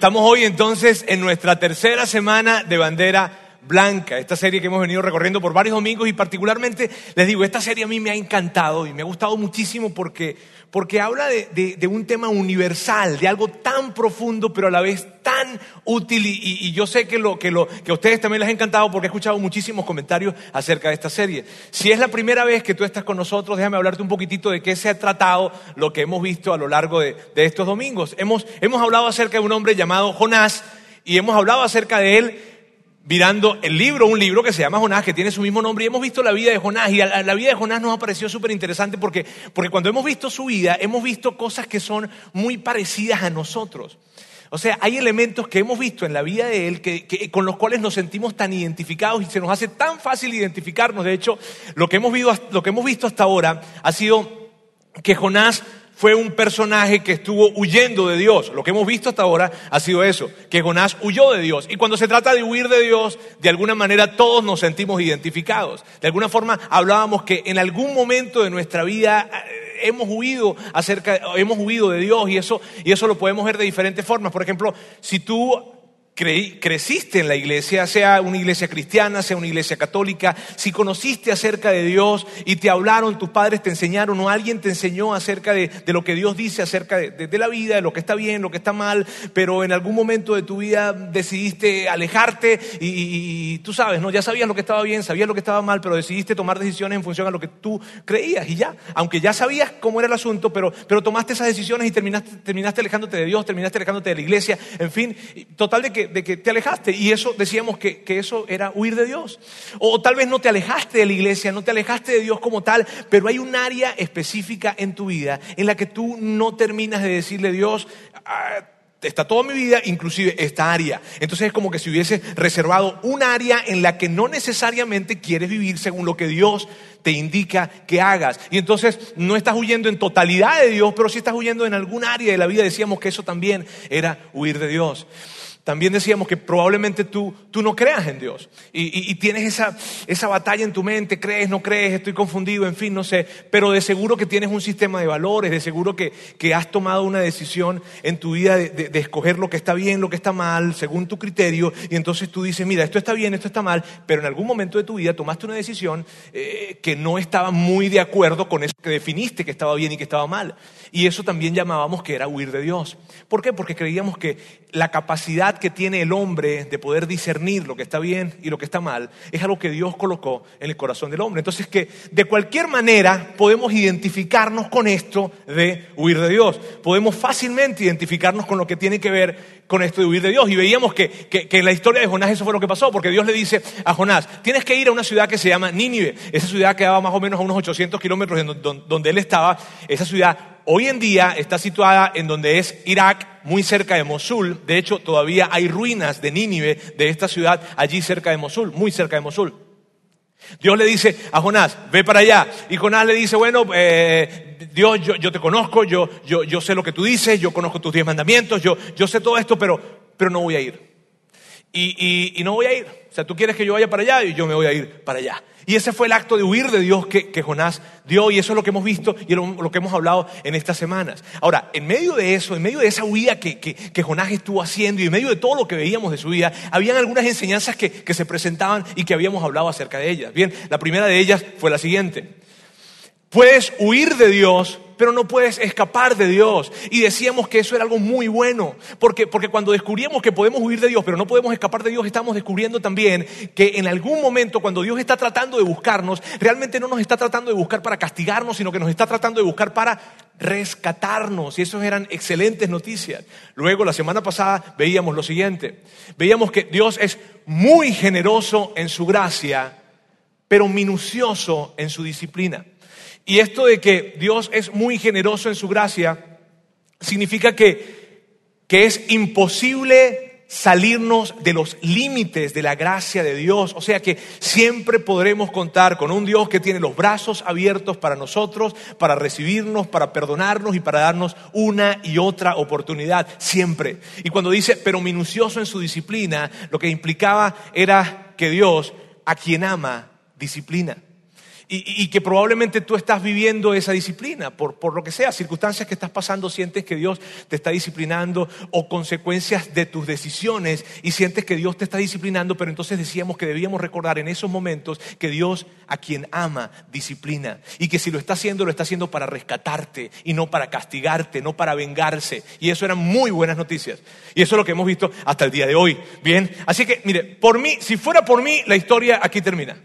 Estamos hoy entonces en nuestra tercera semana de bandera blanca, esta serie que hemos venido recorriendo por varios domingos y particularmente les digo, esta serie a mí me ha encantado y me ha gustado muchísimo porque, porque habla de, de, un tema universal, de algo tan profundo pero a la vez tan útil y, y, yo sé que, lo, que, lo, que a ustedes también les ha encantado porque he escuchado muchísimos comentarios acerca de esta serie. Si es la primera vez que tú estás con nosotros, déjame hablarte un poquitito de qué se ha tratado lo que hemos visto a lo largo de, de estos domingos. Hemos, hemos hablado acerca de un hombre llamado Jonás y hemos hablado acerca de él mirando el libro, un libro que se llama Jonás, que tiene su mismo nombre, y hemos visto la vida de Jonás, y la, vida de Jonás nos ha parecido súper interesante porque, porque cuando hemos visto su vida, hemos visto cosas que son muy parecidas a nosotros. O sea, hay elementos que hemos visto en la vida de él que, con los cuales nos sentimos tan identificados y se nos hace tan fácil identificarnos. De hecho, lo que hemos lo que hemos visto hasta ahora ha sido que Jonás fue un personaje que estuvo huyendo de Dios. Lo que hemos visto hasta ahora ha sido eso, que Jonás huyó de Dios. Y cuando se trata de huir de Dios, de alguna manera todos nos sentimos identificados. De alguna forma hablábamos que en algún momento de nuestra vida eh, hemos huido acerca, hemos huido de Dios y eso, y eso lo podemos ver de diferentes formas. Por ejemplo, si tú creciste en la iglesia, sea una iglesia cristiana, sea una iglesia católica, si conociste acerca de Dios y te hablaron, tus padres te enseñaron o alguien te enseñó acerca de, lo que Dios dice acerca de, la vida, de lo que está bien, lo que está mal, pero en algún momento de tu vida decidiste alejarte y, tú sabes, ¿no? ya sabías lo que estaba bien, sabías lo que estaba mal, pero decidiste tomar decisiones en función a lo que tú creías y ya, aunque ya sabías cómo era el asunto, pero, pero tomaste esas decisiones y terminaste, terminaste alejándote de Dios, terminaste alejándote de la iglesia, en fin, total de que de que te alejaste. Y eso decíamos que, que, eso era huir de Dios. O tal vez no te alejaste de la iglesia, no te alejaste de Dios como tal, pero hay un área específica en tu vida en la que tú no terminas de decirle Dios. Ah, está toda mi vida, inclusive esta área. Entonces es como que si hubiese reservado un área en la que no necesariamente quieres vivir según lo que Dios te indica que hagas. Y entonces no estás huyendo en totalidad de Dios, pero sí estás huyendo en algún área de la vida. Decíamos que eso también era huir de Dios. También decíamos que probablemente tú, tú no creas en Dios. Y, tienes esa, esa, batalla en tu mente, crees, no crees, estoy confundido, en fin, no sé, pero de seguro que tienes un sistema de valores, de seguro que, que has tomado una decisión en tu vida de, escoger lo que está bien, lo que está mal, según tu criterio, y entonces tú dices, mira, esto está bien, esto está mal, pero en algún momento de tu vida tomaste una decisión eh, que no estaba muy de acuerdo con eso que definiste que estaba bien y que estaba mal. Y eso también llamábamos que era huir de Dios. ¿Por qué? Porque creíamos que la capacidad que tiene el hombre de poder discernir lo que está bien y lo que está mal es algo que Dios colocó en el corazón del hombre. Entonces que de cualquier manera podemos identificarnos con esto de huir de Dios. Podemos fácilmente identificarnos con lo que tiene que ver con esto de huir de Dios. Y veíamos que, que, en la historia de Jonás eso fue lo que pasó, porque Dios le dice a Jonás, tienes que ir a una ciudad que se llama Nínive. Esa ciudad quedaba más o menos a unos 800 kilómetros de donde él estaba. Esa ciudad hoy en día está situada en donde es Irak, muy cerca de Mosul. De hecho, todavía hay ruinas de Nínive, de esta ciudad, allí cerca de Mosul, muy cerca de Mosul. Dios le dice a Jonás, ve para allá. Y Jonás le dice, bueno, eh, Dios, yo, te conozco, yo, yo, yo, sé lo que tú dices, yo conozco tus diez mandamientos, yo, yo sé todo esto, pero, pero no voy a ir. Y, no voy a ir. O sea, tú quieres que yo vaya para allá y yo me voy a ir para allá. Y ese fue el acto de huir de Dios que, Jonás dio y eso es lo que hemos visto y lo, que hemos hablado en estas semanas. Ahora, en medio de eso, en medio de esa huida que, que, Jonás estuvo haciendo y en medio de todo lo que veíamos de su vida, habían algunas enseñanzas que, que se presentaban y que habíamos hablado acerca de ellas. Bien, la primera de ellas fue la siguiente. Puedes huir de Dios, pero no puedes escapar de Dios. Y decíamos que eso era algo muy bueno, porque, porque cuando descubrimos que podemos huir de Dios, pero no podemos escapar de Dios, estamos descubriendo también que en algún momento cuando Dios está tratando de buscarnos, realmente no nos está tratando de buscar para castigarnos, sino que nos está tratando de buscar para rescatarnos. Y eso eran excelentes noticias. Luego, la semana pasada, veíamos lo siguiente. Veíamos que Dios es muy generoso en su gracia, pero minucioso en su disciplina. Y esto de que Dios es muy generoso en su gracia, significa que, que es imposible salirnos de los límites de la gracia de Dios. O sea que siempre podremos contar con un Dios que tiene los brazos abiertos para nosotros, para recibirnos, para perdonarnos y para darnos una y otra oportunidad. Siempre. Y cuando dice, pero minucioso en su disciplina, lo que implicaba era que Dios, a quien ama, disciplina. Y, que probablemente tú estás viviendo esa disciplina, por, por, lo que sea, circunstancias que estás pasando, sientes que Dios te está disciplinando o consecuencias de tus decisiones y sientes que Dios te está disciplinando, pero entonces decíamos que debíamos recordar en esos momentos que Dios a quien ama disciplina y que si lo está haciendo, lo está haciendo para rescatarte y no para castigarte, no para vengarse. Y eso eran muy buenas noticias. Y eso es lo que hemos visto hasta el día de hoy. Bien, así que mire, por mí, si fuera por mí, la historia aquí termina.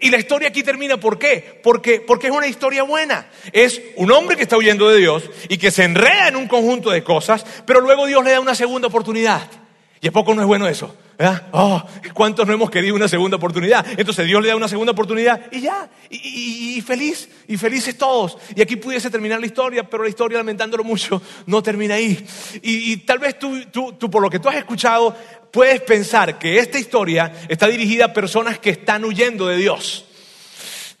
Y la historia aquí termina, ¿por qué? Porque, porque es una historia buena. Es un hombre que está huyendo de Dios y que se enreda en un conjunto de cosas, pero luego Dios le da una segunda oportunidad. ¿Y a poco no es bueno eso? Oh, ¿Cuántos no hemos querido una segunda oportunidad? Entonces Dios le da una segunda oportunidad y ya, y, feliz, y felices todos. Y aquí pudiese terminar la historia, pero la historia, lamentándolo mucho, no termina ahí. Y, tal vez tú, tú, por lo que tú has escuchado, puedes pensar que esta historia está dirigida a personas que están huyendo de Dios.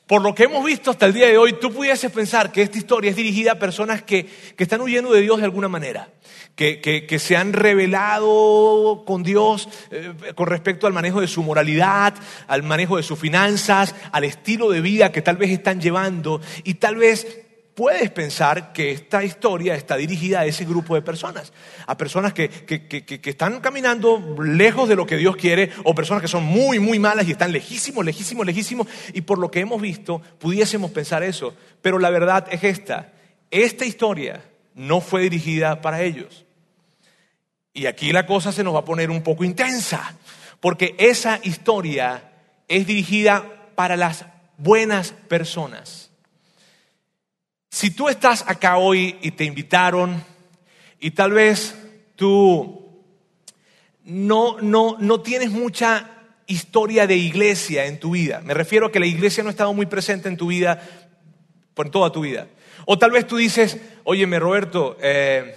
Por lo que hemos visto hasta el día de hoy, tú pudieses pensar que esta historia es dirigida a personas que, que están huyendo de Dios de alguna manera, que, que, se han revelado con Dios eh, con respecto al manejo de su moralidad, al manejo de sus finanzas, al estilo de vida que tal vez están llevando y tal vez puedes pensar que esta historia está dirigida a ese grupo de personas, a personas que, están caminando lejos de lo que Dios quiere o personas que son muy, muy malas y están lejísimos, lejísimos, lejísimos. Y por lo que hemos visto, pudiésemos pensar eso. Pero la verdad es esta, esta historia no fue dirigida para ellos. Y aquí la cosa se nos va a poner un poco intensa, porque esa historia es dirigida para las buenas personas. Si tú estás acá hoy y te invitaron y tal vez tú no, no, no tienes mucha historia de iglesia en tu vida, me refiero a que la iglesia no ha estado muy presente en tu vida, por toda tu vida. O tal vez tú dices, óyeme Roberto, eh,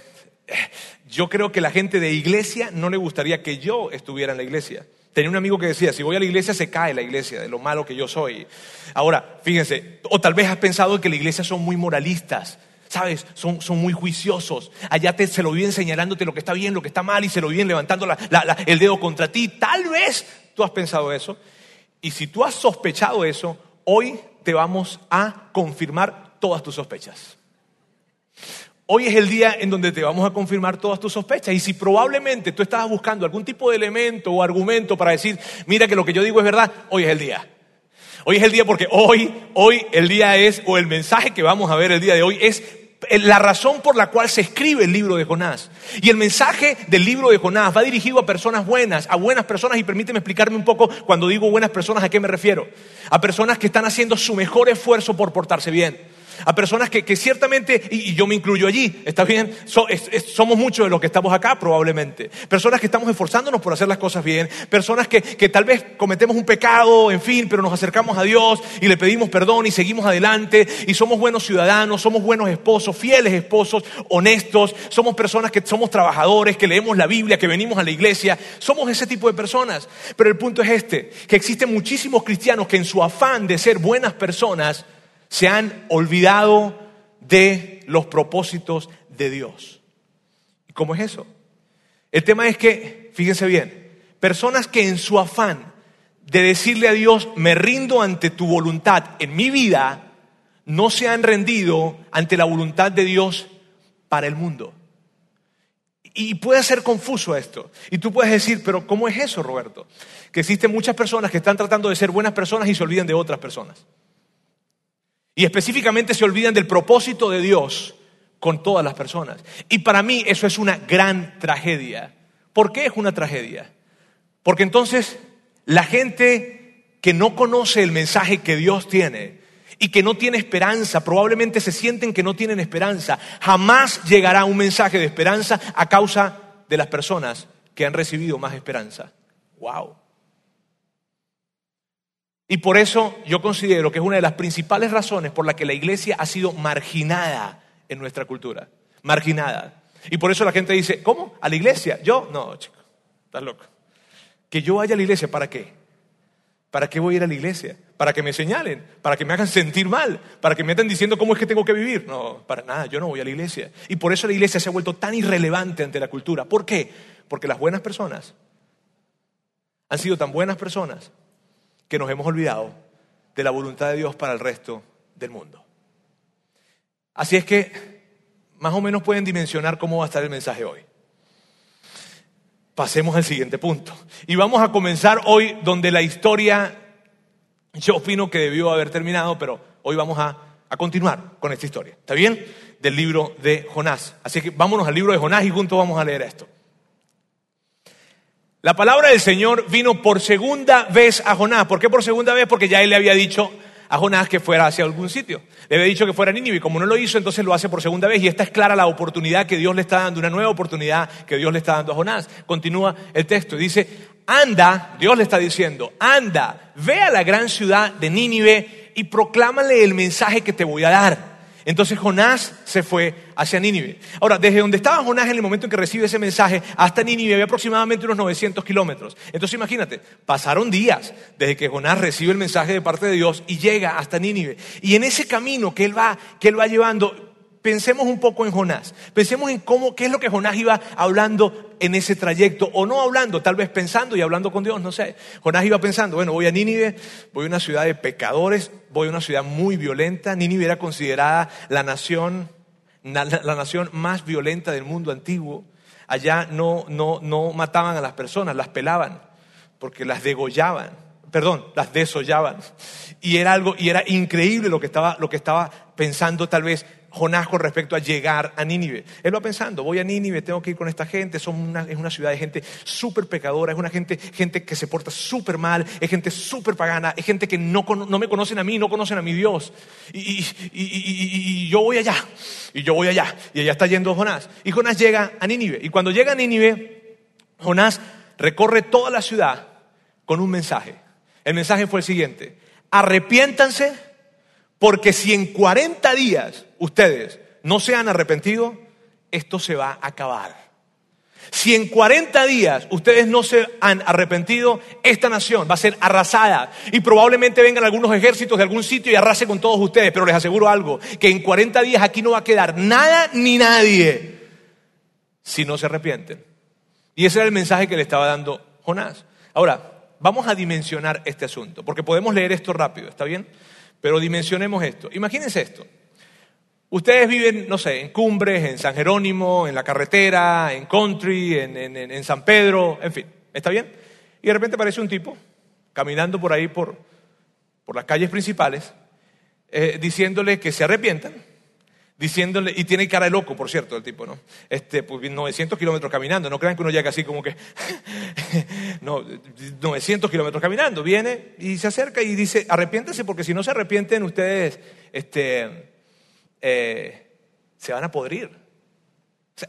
yo creo que la gente de iglesia no le gustaría que yo estuviera en la iglesia. Tenía un amigo que decía, si voy a la iglesia se cae la iglesia de lo malo que yo soy. Ahora, fíjense, o tal vez has pensado que la iglesia son muy moralistas, ¿sabes? Son, son muy juiciosos. Allá te, se lo viven señalándote lo que está bien, lo que está mal y se lo viven levantando el dedo contra ti. Tal vez tú has pensado eso. Y si tú has sospechado eso, hoy te vamos a confirmar todas tus sospechas. Hoy es el día en donde te vamos a confirmar todas tus sospechas. Y si probablemente tú estabas buscando algún tipo de elemento o argumento para decir, mira que lo que yo digo es verdad, hoy es el día. Hoy es el día porque hoy, hoy el día es, o el mensaje que vamos a ver el día de hoy es la razón por la cual se escribe el libro de Jonás. Y el mensaje del libro de Jonás va dirigido a personas buenas, a buenas personas, y permíteme explicarme un poco cuando digo buenas personas, ¿a qué me refiero? A personas que están haciendo su mejor esfuerzo por portarse bien a personas que, ciertamente, y, yo me incluyo allí, ¿está bien? somos muchos de los que estamos acá probablemente. Personas que estamos esforzándonos por hacer las cosas bien, personas que, que tal vez cometemos un pecado, en fin, pero nos acercamos a Dios y le pedimos perdón y seguimos adelante y somos buenos ciudadanos, somos buenos esposos, fieles esposos, honestos, somos personas que somos trabajadores, que leemos la Biblia, que venimos a la iglesia, somos ese tipo de personas. Pero el punto es este, que existen muchísimos cristianos que en su afán de ser buenas personas, se han olvidado de los propósitos de Dios. ¿Y cómo es eso? El tema es que, fíjense bien, personas que en su afán de decirle a Dios, me rindo ante tu voluntad en mi vida, no se han rendido ante la voluntad de Dios para el mundo. Y puede ser confuso esto. Y tú puedes decir, pero ¿cómo es eso, Roberto? Que existen muchas personas que están tratando de ser buenas personas y se olvidan de otras personas. Y específicamente se olvidan del propósito de Dios con todas las personas. Y para mí eso es una gran tragedia. ¿Por qué es una tragedia? Porque entonces la gente que no conoce el mensaje que Dios tiene y que no tiene esperanza, probablemente se sienten que no tienen esperanza, jamás llegará un mensaje de esperanza a causa de las personas que han recibido más esperanza. ¡Wow! Y por eso yo considero que es una de las principales razones por la que la iglesia ha sido marginada en nuestra cultura. Marginada. Y por eso la gente dice, ¿cómo? ¿A la iglesia? Yo, no, chico, estás loco. Que yo vaya a la iglesia, ¿para qué? ¿Para qué voy a ir a la iglesia? ¿Para que me señalen? ¿Para que me hagan sentir mal? ¿Para que me estén diciendo cómo es que tengo que vivir? No, para nada, yo no voy a la iglesia. Y por eso la iglesia se ha vuelto tan irrelevante ante la cultura. ¿Por qué? Porque las buenas personas han sido tan buenas personas que nos hemos olvidado de la voluntad de Dios para el resto del mundo. Así es que más o menos pueden dimensionar cómo va a estar el mensaje hoy. Pasemos al siguiente punto. Y vamos a comenzar hoy donde la historia, yo opino que debió haber terminado, pero hoy vamos a, a continuar con esta historia. ¿Está bien? Del libro de Jonás. Así que vámonos al libro de Jonás y juntos vamos a leer esto. La palabra del Señor vino por segunda vez a Jonás. ¿Por qué por segunda vez? Porque ya él le había dicho a Jonás que fuera hacia algún sitio. Le había dicho que fuera a Nínive como no lo hizo, entonces lo hace por segunda vez y esta es clara la oportunidad que Dios le está dando, una nueva oportunidad que Dios le está dando a Jonás. Continúa el texto y dice, anda, Dios le está diciendo, anda, ve a la gran ciudad de Nínive y proclámale el mensaje que te voy a dar. Entonces Jonás se fue hacia Nínive. Ahora, desde donde estaba Jonás en el momento en que recibe ese mensaje hasta Nínive había aproximadamente unos 900 kilómetros. Entonces imagínate, pasaron días desde que Jonás recibe el mensaje de parte de Dios y llega hasta Nínive. Y en ese camino que él va, que él va llevando, pensemos un poco en Jonás. Pensemos en cómo, qué es lo que Jonás iba hablando en ese trayecto, o no hablando, tal vez pensando y hablando con Dios, no sé. Jonás iba pensando, bueno, voy a Nínive, voy a una ciudad de pecadores, voy a una ciudad muy violenta. Nínive era considerada la nación, la, nación más violenta del mundo antiguo. Allá no, no, no mataban a las personas, las pelaban, porque las degollaban perdón, las desollaban. Y era algo, y era increíble lo que estaba, lo que estaba pensando tal vez Jonás con respecto a llegar a Nínive. Él va pensando, voy a Nínive, tengo que ir con esta gente, son es una ciudad de gente súper pecadora, es una gente, gente que se porta súper mal, es gente súper pagana, es gente que no, no, me conocen a mí, no conocen a mi Dios. Y, y, yo voy allá, y yo voy allá, y allá está yendo Jonás. Y Jonás llega a Nínive, y cuando llega a Nínive, Jonás recorre toda la ciudad con un mensaje. El mensaje fue el siguiente, arrepiéntanse porque si en 40 días ustedes no se han arrepentido, esto se va a acabar. Si en 40 días ustedes no se han arrepentido, esta nación va a ser arrasada y probablemente vengan algunos ejércitos de algún sitio y arrase con todos ustedes, pero les aseguro algo, que en 40 días aquí no va a quedar nada ni nadie si no se arrepienten. Y ese era el mensaje que le estaba dando Jonás. Ahora, vamos a dimensionar este asunto, porque podemos leer esto rápido, ¿está bien? Pero dimensionemos esto. Imagínense esto. Ustedes viven, no sé, en Cumbres, en San Jerónimo, en la carretera, en Country, en, San Pedro, en fin, ¿está bien? Y de repente aparece un tipo caminando por ahí, por, por las calles principales, eh, diciéndole que se arrepientan diciéndole, y tiene cara de loco, por cierto, el tipo, ¿no? Este, pues 900 kilómetros caminando, no crean que uno llega así como que, no, 900 kilómetros caminando, viene y se acerca y dice, arrepiéntense porque si no se arrepienten ustedes, este, eh, se van a podrir.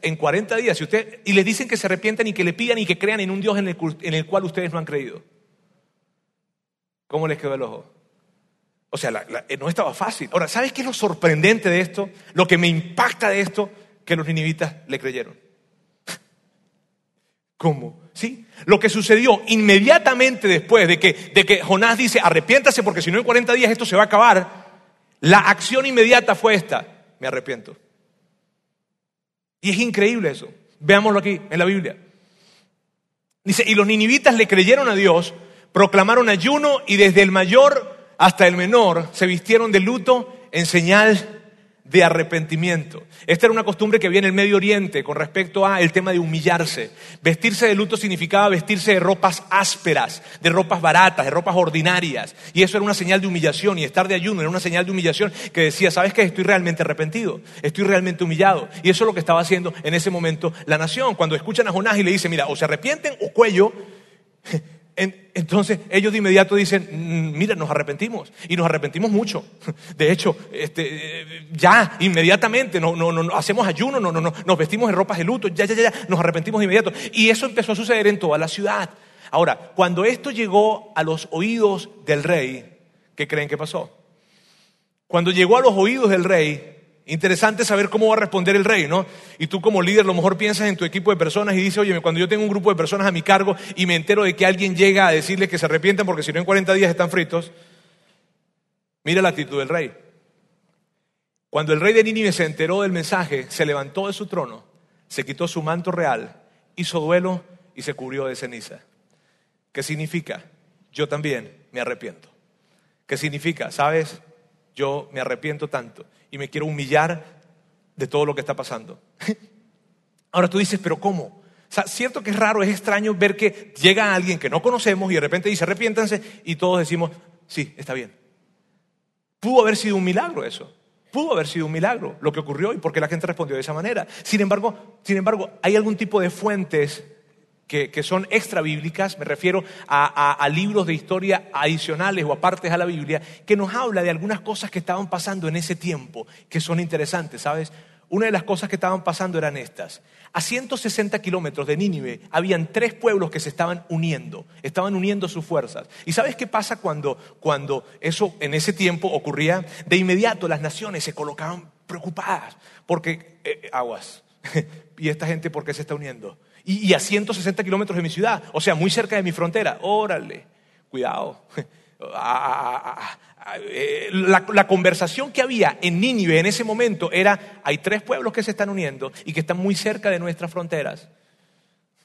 en 40 días, si usted, y les dicen que se arrepientan y que le pidan y que crean en un Dios en el, en el cual ustedes no han creído. ¿Cómo les quedó el ojo? O sea, eh, no estaba fácil. Ahora, ¿sabes qué es lo sorprendente de esto? Lo que me impacta de esto, que los ninivitas le creyeron. ¿Cómo? ¿Sí? Lo que sucedió inmediatamente después de que, de que Jonás dice, arrepiéntase porque si no en 40 días esto se va a acabar, la acción inmediata fue esta, me arrepiento. Y es increíble eso. Veámoslo aquí en la Biblia. Dice, y los ninivitas le creyeron a Dios, proclamaron ayuno y desde el mayor hasta el menor se vistieron de luto en señal de arrepentimiento. Esta era una costumbre que había en el Medio Oriente con respecto a el tema de humillarse. Vestirse de luto significaba vestirse de ropas ásperas, de ropas baratas, de ropas ordinarias. Y eso era una señal de humillación y estar de ayuno era una señal de humillación que decía, ¿sabes qué? Estoy realmente arrepentido, estoy realmente humillado. Y eso es lo que estaba haciendo en ese momento la nación. Cuando escuchan a Jonás y le dicen, mira, o se arrepienten o cuello, entonces ellos de inmediato dicen, mm, mira, nos arrepentimos y nos arrepentimos mucho. De hecho, este, ya, inmediatamente, no, no, no, hacemos ayuno, no, no, no, nos vestimos en ropas de luto, ya, ya, ya, nos arrepentimos de inmediato. Y eso empezó a suceder en toda la ciudad. Ahora, cuando esto llegó a los oídos del rey, ¿qué creen que pasó? Cuando llegó a los oídos del rey, Interesante saber cómo va a responder el rey, ¿no? Y tú como líder a lo mejor piensas en tu equipo de personas y dices, oye, cuando yo tengo un grupo de personas a mi cargo y me entero de que alguien llega a decirles que se arrepientan porque si no en 40 días están fritos, mira la actitud del rey. Cuando el rey de Nínive se enteró del mensaje, se levantó de su trono, se quitó su manto real, hizo duelo y se cubrió de ceniza. ¿Qué significa? Yo también me arrepiento. que significa, sabes, yo me arrepiento tanto y me quiero humillar de todo lo que está pasando. Ahora tú dices, pero ¿cómo? O sea, cierto que es raro, es extraño ver que llega alguien que no conocemos y de repente dice, arrepiéntanse, y todos decimos, sí, está bien. Pudo haber sido un milagro eso. Pudo haber sido un milagro lo que ocurrió y porque la gente respondió de esa manera. Sin embargo, sin embargo hay algún tipo de fuentes que, son extra bíblicas, me refiero a, libros de historia adicionales o apartes a la Biblia, que nos habla de algunas cosas que estaban pasando en ese tiempo, que son interesantes, ¿sabes? Una de las cosas que estaban pasando eran estas. A 160 kilómetros de Nínive habían tres pueblos que se estaban uniendo, estaban uniendo sus fuerzas. ¿Y sabes qué pasa cuando, cuando eso en ese tiempo ocurría? De inmediato las naciones se colocaban preocupadas, porque, eh, aguas, ¿y esta gente por qué se está uniendo? Y, a 160 kilómetros de mi ciudad, o sea, muy cerca de mi frontera. Órale, cuidado. Eh, la, la, conversación que había en Nínive en ese momento era, hay tres pueblos que se están uniendo y que están muy cerca de nuestras fronteras.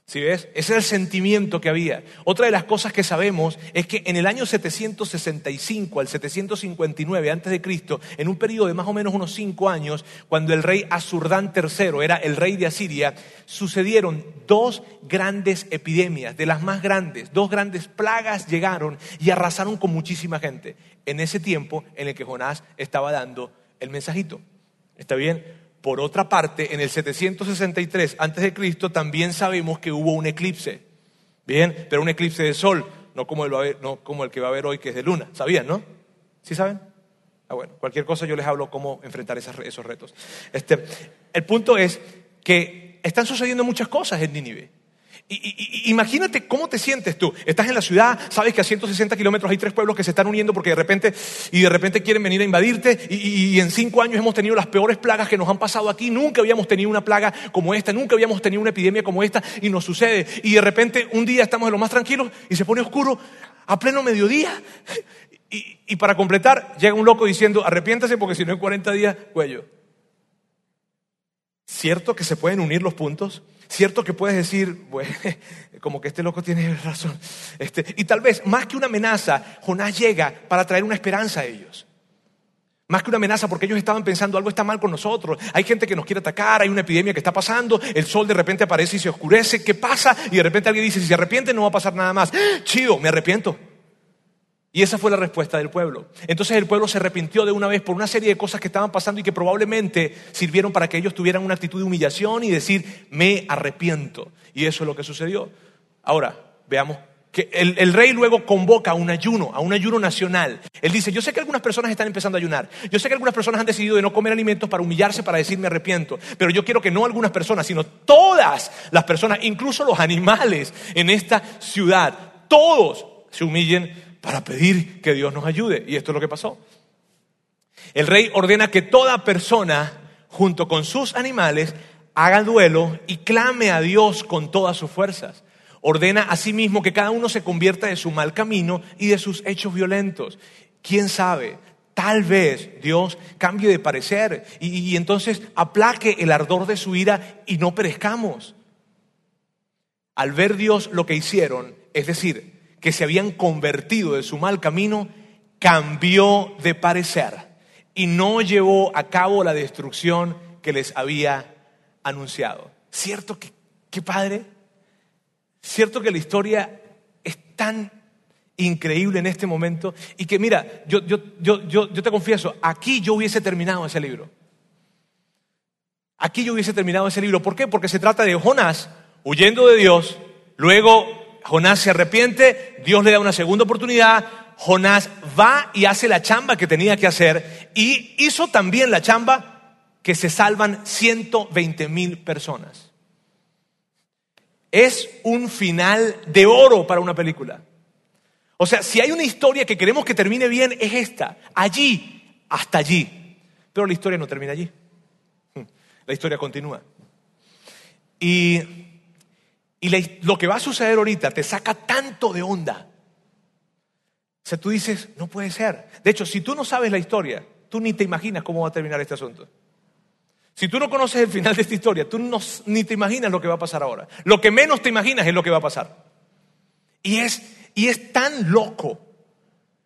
¿Sí ves? Ese es el sentimiento que había. Otra de las cosas que sabemos es que en el año 765 al 759 antes de Cristo, en un periodo de más o menos unos cinco años, cuando el rey Asurdán III era el rey de Asiria, sucedieron dos grandes epidemias, de las más grandes, dos grandes plagas llegaron y arrasaron con muchísima gente. En ese tiempo en el que Jonás estaba dando el mensajito. ¿Está bien? Por otra parte, en el 763 a.C. también sabemos que hubo un eclipse. Bien, pero un eclipse de sol, no como el, que va a haber hoy, que es de luna. ¿Sabían, no? ¿Sí saben? Ah, bueno, cualquier cosa yo les hablo cómo enfrentar esos retos. Este, el punto es que están sucediendo muchas cosas en Nínive. Imagínate cómo te sientes tú. Estás en la ciudad, sabes que a 160 kilómetros hay tres pueblos que se están uniendo porque de repente, y de repente quieren venir a invadirte. Y, en cinco años hemos tenido las peores plagas que nos han pasado aquí. Nunca habíamos tenido una plaga como esta, nunca habíamos tenido una epidemia como esta y nos sucede. Y de repente un día estamos de lo más tranquilos y se pone oscuro a pleno mediodía. Y, y para completar, llega un loco diciendo, arrepiéntase porque si no en 40 días, cuello. ¿Cierto que se pueden unir los puntos? Cierto que puedes decir, bueno, como que este loco tiene razón. Este, y tal vez, más que una amenaza, Jonás llega para traer una esperanza a ellos. Más que una amenaza porque ellos estaban pensando algo está mal con nosotros. Hay gente que nos quiere atacar, hay una epidemia que está pasando, el sol de repente aparece y se oscurece. ¿Qué pasa? Y de repente alguien dice, si se arrepiente no va a pasar nada más. Chido, me arrepiento. Y esa fue la respuesta del pueblo. Entonces el pueblo se arrepintió de una vez por una serie de cosas que estaban pasando y que probablemente sirvieron para que ellos tuvieran una actitud de humillación y decir, me arrepiento. Y eso es lo que sucedió. Ahora, veamos que el, rey luego convoca a un ayuno, a un ayuno nacional. Él dice, yo sé que algunas personas están empezando a ayunar, yo sé que algunas personas han decidido de no comer alimentos para humillarse, para decir me arrepiento, pero yo quiero que no algunas personas, sino todas las personas, incluso los animales en esta ciudad, todos se humillen para pedir que Dios nos ayude. Y esto es lo que pasó. El rey ordena que toda persona, junto con sus animales, haga duelo y clame a Dios con todas sus fuerzas. Ordena asimismo que cada uno se convierta de su mal camino y de sus hechos violentos. ¿Quién sabe? Tal vez Dios cambie de parecer y, y entonces aplaque el ardor de su ira y no perezcamos. Al ver Dios lo que hicieron, es decir, que se habían convertido de su mal camino, cambió de parecer y no llevó a cabo la destrucción que les había anunciado. ¿Cierto que, qué padre? ¿Cierto que la historia es tan increíble en este momento? Y que mira, yo, yo, yo, yo, te confieso, aquí yo hubiese terminado ese libro. Aquí yo hubiese terminado ese libro. ¿Por qué? Porque se trata de Jonás huyendo de Dios, luego Jonás se arrepiente, Dios le da una segunda oportunidad, Jonás va y hace la chamba que tenía que hacer y hizo también la chamba que se salvan 120 mil personas. Es un final de oro para una película. O sea, si hay una historia que queremos que termine bien, es esta. Allí, hasta allí. Pero la historia no termina allí. La historia continúa. Y y lo que va a suceder ahorita te saca tanto de onda. O sea, tú dices, no puede ser. De hecho, si tú no sabes la historia, tú ni te imaginas cómo va a terminar este asunto. Si tú no conoces el final de esta historia, tú ni te imaginas lo que va a pasar ahora. Lo que menos te imaginas es lo que va a pasar. Y es, y es tan loco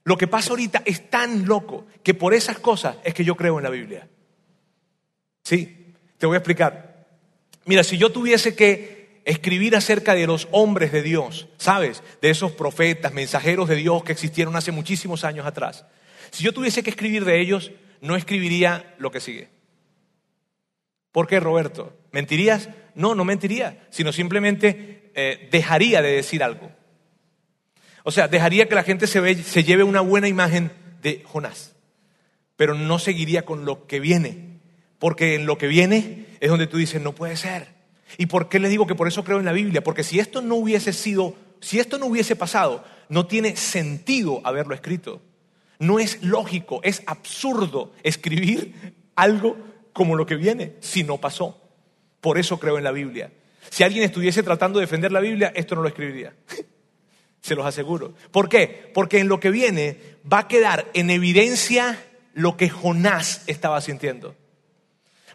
Lo que pasa ahorita es tan loco que por esas cosas es que yo creo en la Biblia. Sí, te voy a explicar. Mira, si yo tuviese que escribir acerca de los hombres de Dios, ¿sabes? De esos profetas, mensajeros de Dios que existieron hace muchísimos años atrás. Si yo tuviese que escribir de ellos, no escribiría lo que sigue. ¿Por qué, Roberto? ¿Mentirías? No, no mentiría, sino simplemente eh, dejaría de decir algo. O sea, dejaría que la gente se, se lleve una buena imagen de Jonás, pero no seguiría con lo que viene, porque en lo que viene es donde tú dices, no puede ser. ¿Y por qué les digo que por eso creo en la Biblia? Porque si esto no hubiese sido, si esto no hubiese pasado, no tiene sentido haberlo escrito. No es lógico, es absurdo escribir algo como lo que viene si no pasó. Por eso creo en la Biblia. Si alguien estuviese tratando de defender la Biblia, esto no lo escribiría. Se los aseguro. ¿Por qué? Porque en lo que viene va a quedar en evidencia lo que Jonás estaba sintiendo.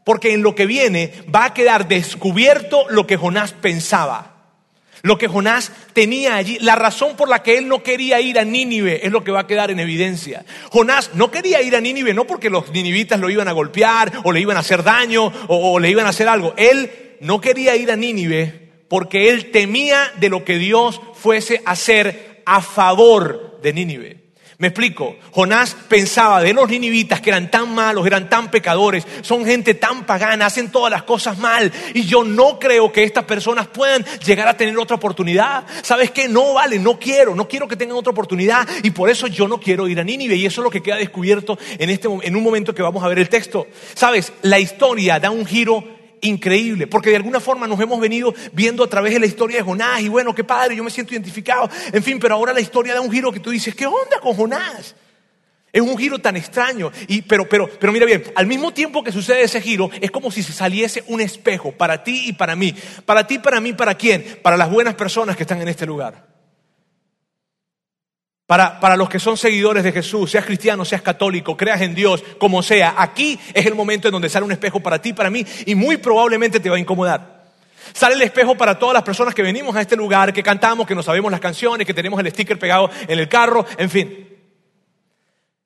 Porque en lo que viene va a quedar descubierto lo que Jonás pensaba. Lo que Jonás tenía allí, la razón por la que él no quería ir a Nínive es lo que va a quedar en evidencia. Jonás no quería ir a Nínive no porque los ninivitas lo iban a golpear o le iban a hacer daño o, o le iban a hacer algo. Él no quería ir a Nínive porque él temía de lo que Dios fuese a hacer a favor de Nínive. Me explico, Jonás pensaba de los ninivitas que eran tan malos, eran tan pecadores, son gente tan pagana, hacen todas las cosas mal y yo no creo que estas personas puedan llegar a tener otra oportunidad. ¿Sabes qué? No vale, no quiero, no quiero que tengan otra oportunidad y por eso yo no quiero ir a Nínive y eso es lo que queda descubierto en, este, en un momento que vamos a ver el texto. ¿Sabes? La historia da un giro increíble, porque de alguna forma nos hemos venido viendo a través de la historia de Jonás y bueno, qué padre, yo me siento identificado, en fin, pero ahora la historia da un giro que tú dices, ¿qué onda con Jonás? Es un giro tan extraño, y, pero, pero, pero mira bien, al mismo tiempo que sucede ese giro, es como si se saliese un espejo para ti y para mí. Para ti, para mí, ¿para quién? Para las buenas personas que están en este lugar. Para, los que son seguidores de Jesús, seas cristiano, seas católico, creas en Dios, como sea, aquí es el momento en donde sale un espejo para ti, para mí, y muy probablemente te va a incomodar. Sale el espejo para todas las personas que venimos a este lugar, que cantamos, que no sabemos las canciones, que tenemos el sticker pegado en el carro, en fin.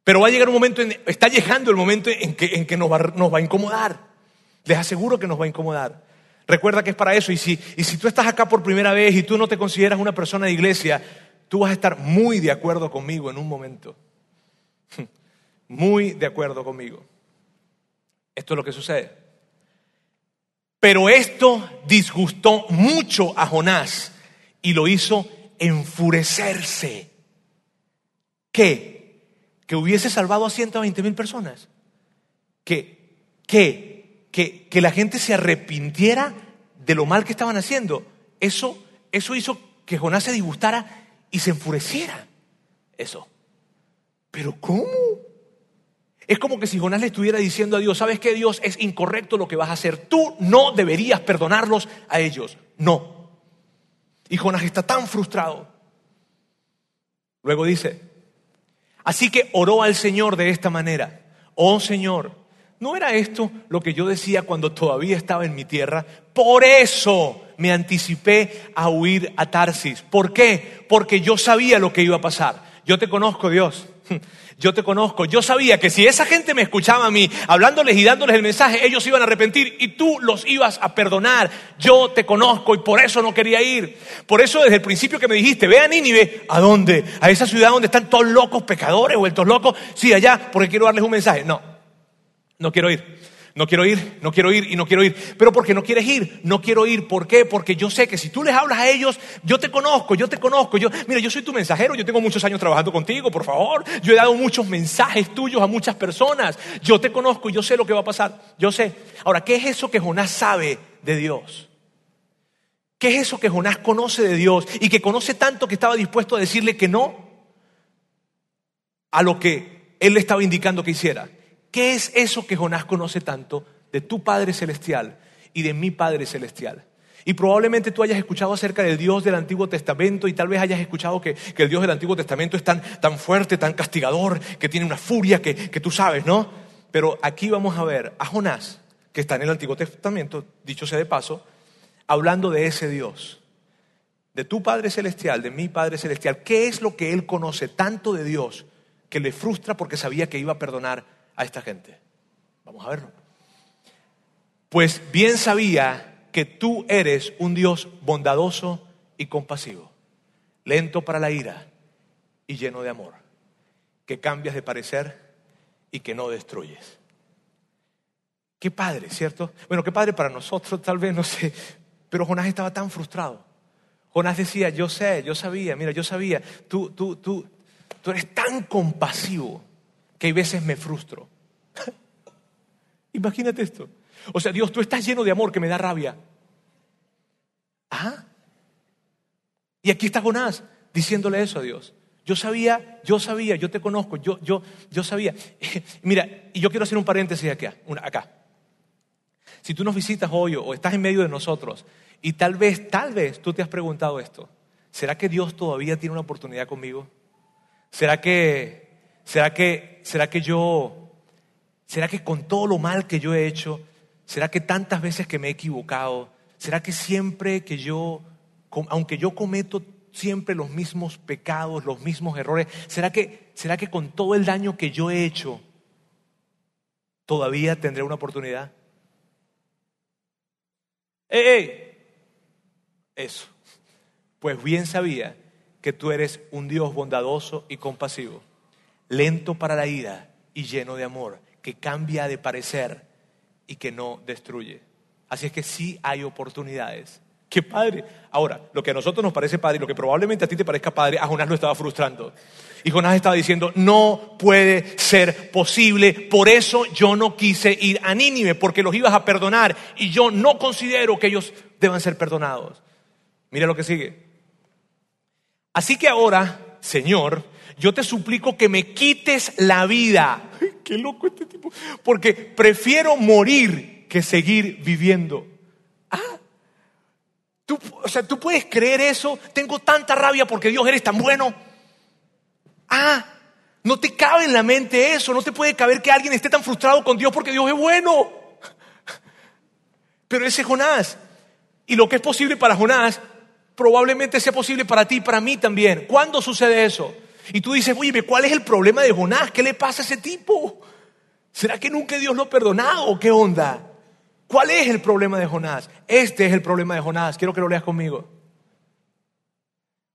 Pero va a llegar un momento, está llegando el momento en que, en que nos, va, nos va a incomodar. Les aseguro que nos va a incomodar. Recuerda que es para eso. Y si, y si tú estás acá por primera vez y tú no te consideras una persona de iglesia, tú vas a estar muy de acuerdo conmigo en un momento. Muy de acuerdo conmigo. Esto es lo que sucede. Pero esto disgustó mucho a Jonás y lo hizo enfurecerse. ¿Qué? Que hubiese salvado a 120 mil personas. ¿Qué? ¿Qué? Que, que la gente se arrepintiera de lo mal que estaban haciendo. Eso, eso hizo que Jonás se disgustara y se enfureciera. Eso. Pero ¿cómo? Es como que si Jonás le estuviera diciendo a Dios, ¿sabes qué Dios? Es incorrecto lo que vas a hacer. Tú no deberías perdonarlos a ellos. No. Y Jonás está tan frustrado. Luego dice, así que oró al Señor de esta manera. Oh Señor, ¿no era esto lo que yo decía cuando todavía estaba en mi tierra? Por eso me anticipé a huir a Tarsis. ¿Por qué? Porque yo sabía lo que iba a pasar. Yo te conozco, Dios. Yo te conozco. Yo sabía que si esa gente me escuchaba a mí, hablándoles y dándoles el mensaje, ellos iban a arrepentir y tú los ibas a perdonar. Yo te conozco y por eso no quería ir. Por eso desde el principio que me dijiste, ve a Nínive, ¿a dónde? ¿A esa ciudad donde están todos locos, pecadores, vueltos locos? Sí, allá, porque quiero darles un mensaje. No, no quiero ir. No quiero ir, no quiero ir y no quiero ir. Pero porque no quieres ir, no quiero ir. ¿Por qué? Porque yo sé que si tú les hablas a ellos, yo te conozco, yo te conozco. Yo, mira, yo soy tu mensajero, yo tengo muchos años trabajando contigo, por favor. Yo he dado muchos mensajes tuyos a muchas personas. Yo te conozco y yo sé lo que va a pasar. Yo sé. Ahora, ¿qué es eso que Jonás sabe de Dios? ¿Qué es eso que Jonás conoce de Dios y que conoce tanto que estaba dispuesto a decirle que no a lo que él le estaba indicando que hiciera? ¿Qué es eso que Jonás conoce tanto de tu Padre Celestial y de mi Padre Celestial? Y probablemente tú hayas escuchado acerca del Dios del Antiguo Testamento y tal vez hayas escuchado que, el Dios del Antiguo Testamento es tan, tan, fuerte, tan castigador, que tiene una furia que, que tú sabes, ¿no? Pero aquí vamos a ver a Jonás, que está en el Antiguo Testamento, dicho sea de paso, hablando de ese Dios, de tu Padre Celestial, de mi Padre Celestial. ¿Qué es lo que Él conoce tanto de Dios que le frustra porque sabía que iba a perdonar a esta gente. Vamos a verlo. Pues bien sabía que tú eres un Dios bondadoso y compasivo, lento para la ira y lleno de amor, que cambias de parecer y que no destruyes. Qué padre, ¿cierto? Bueno, qué padre para nosotros, tal vez, no sé, pero Jonás estaba tan frustrado. Jonás decía, yo sé, yo sabía, mira, yo sabía, tú, tú, tú, tú eres tan compasivo que hay veces me frustro. Imagínate esto. O sea, Dios, tú estás lleno de amor que me da rabia. ¿Ah? Y aquí está Jonás diciéndole eso a Dios. Yo sabía, yo sabía, yo te conozco, yo, yo, yo sabía. Mira, y yo quiero hacer un paréntesis acá, acá. Si tú nos visitas hoy o estás en medio de nosotros y tal vez, tal vez tú te has preguntado esto, ¿será que Dios todavía tiene una oportunidad conmigo? ¿Será que, será que, será que yo, será que con todo lo mal que yo he hecho, será que tantas veces que me he equivocado, será que siempre que yo, aunque yo cometo siempre los mismos pecados, los mismos errores, será que, será que con todo el daño que yo he hecho, todavía tendré una oportunidad? ¡Ey, ey! Eso. Pues bien sabía que tú eres un Dios bondadoso y compasivo, lento para la ira y lleno de amor, que cambia de parecer y que no destruye. Así es que sí hay oportunidades. ¡Qué padre! Ahora, lo que a nosotros nos parece padre y lo que probablemente a ti te parezca padre, a Jonás lo estaba frustrando. Y Jonás estaba diciendo, no puede ser posible, por eso yo no quise ir a Nínive, porque los ibas a perdonar y yo no considero que ellos deban ser perdonados. Mira lo que sigue. Así que ahora, Señor, yo te suplico que me quites la vida. qué loco este tipo. Porque prefiero morir que seguir viviendo. Ah, tú, o sea, tú puedes creer eso. Tengo tanta rabia porque Dios eres tan bueno. Ah, no te cabe en la mente eso. No te puede caber que alguien esté tan frustrado con Dios porque Dios es bueno. Pero ese es Jonás. Y lo que es posible para Jonás probablemente sea posible para ti y para mí también. ¿Cuándo sucede eso? Y tú dices, oye, ¿cuál es el problema de Jonás? ¿Qué le pasa a ese tipo? ¿Será que nunca Dios lo ha perdonado qué onda? ¿Cuál es el problema de Jonás? Este es el problema de Jonás. Quiero que lo leas conmigo.